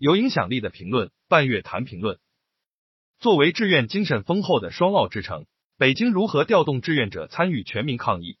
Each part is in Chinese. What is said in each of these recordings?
有影响力的评论，半月谈评论。作为志愿精神丰厚的双奥之城，北京如何调动志愿者参与全民抗疫？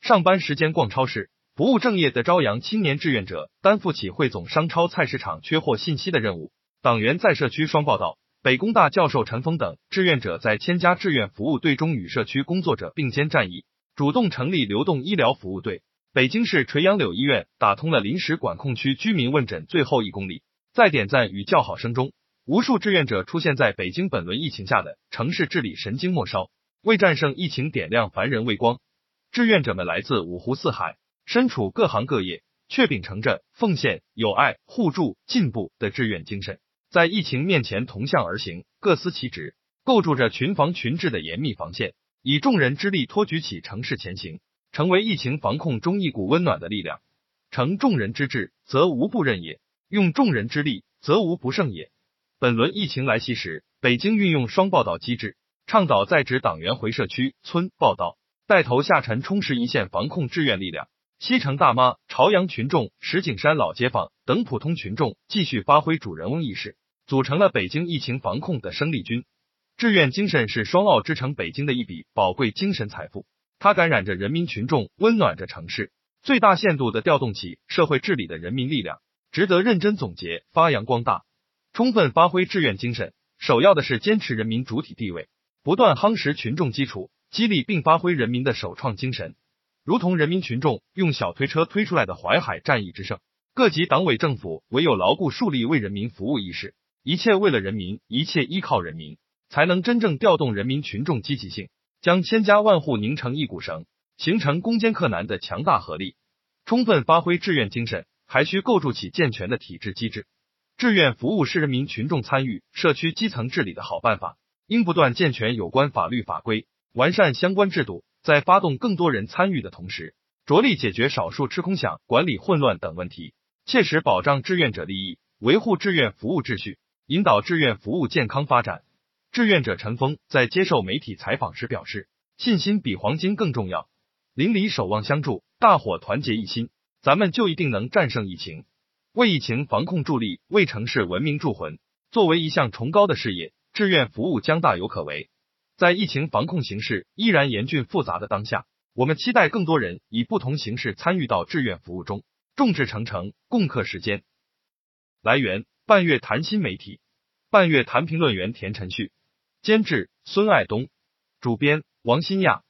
上班时间逛超市，不务正业的朝阳青年志愿者担负起汇总商超菜市场缺货信息的任务。党员在社区双报道，北工大教授陈峰等志愿者在千家志愿服务队中与社区工作者并肩战役，主动成立流动医疗服务队。北京市垂杨柳医院打通了临时管控区居民问诊最后一公里，在点赞与叫好声中。无数志愿者出现在北京本轮疫情下的城市治理神经末梢，为战胜疫情点亮凡人微光。志愿者们来自五湖四海，身处各行各业，却秉承着奉献、友爱、互助、进步的志愿精神，在疫情面前同向而行，各司其职，构筑着群防群治的严密防线，以众人之力托举起城市前行，成为疫情防控中一股温暖的力量。成众人之志，则无不任也；用众人之力，则无不胜也。本轮疫情来袭时，北京运用双报道机制，倡导在职党员回社区村报道，带头下沉充实一线防控志愿力量。西城大妈、朝阳群众、石景山老街坊等普通群众继续发挥主人翁意识，组成了北京疫情防控的生力军。志愿精神是双奥之城北京的一笔宝贵精神财富，它感染着人民群众，温暖着城市，最大限度的调动起社会治理的人民力量，值得认真总结，发扬光大。充分发挥志愿精神，首要的是坚持人民主体地位，不断夯实群众基础，激励并发挥人民的首创精神。如同人民群众用小推车推出来的淮海战役之胜，各级党委政府唯有牢固树立为人民服务意识，一切为了人民，一切依靠人民，才能真正调动人民群众积极性，将千家万户拧成一股绳，形成攻坚克难的强大合力。充分发挥志愿精神，还需构筑起健全的体制机制。志愿服务是人民群众参与社区基层治理的好办法，应不断健全有关法律法规，完善相关制度，在发动更多人参与的同时，着力解决少数吃空饷、管理混乱等问题，切实保障志愿者利益，维护志愿服务秩序，引导志愿服务健康发展。志愿者陈峰在接受媒体采访时表示：“信心比黄金更重要，邻里守望相助，大伙团结一心，咱们就一定能战胜疫情。”为疫情防控助力，为城市文明铸魂，作为一项崇高的事业，志愿服务将大有可为。在疫情防控形势依然严峻复杂的当下，我们期待更多人以不同形式参与到志愿服务中，众志成城，共克时艰。来源：半月谈新媒体，半月谈评论员田晨旭，监制孙爱东，主编王新亚，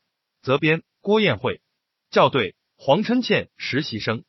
责编郭艳慧，校对黄春倩，实习生。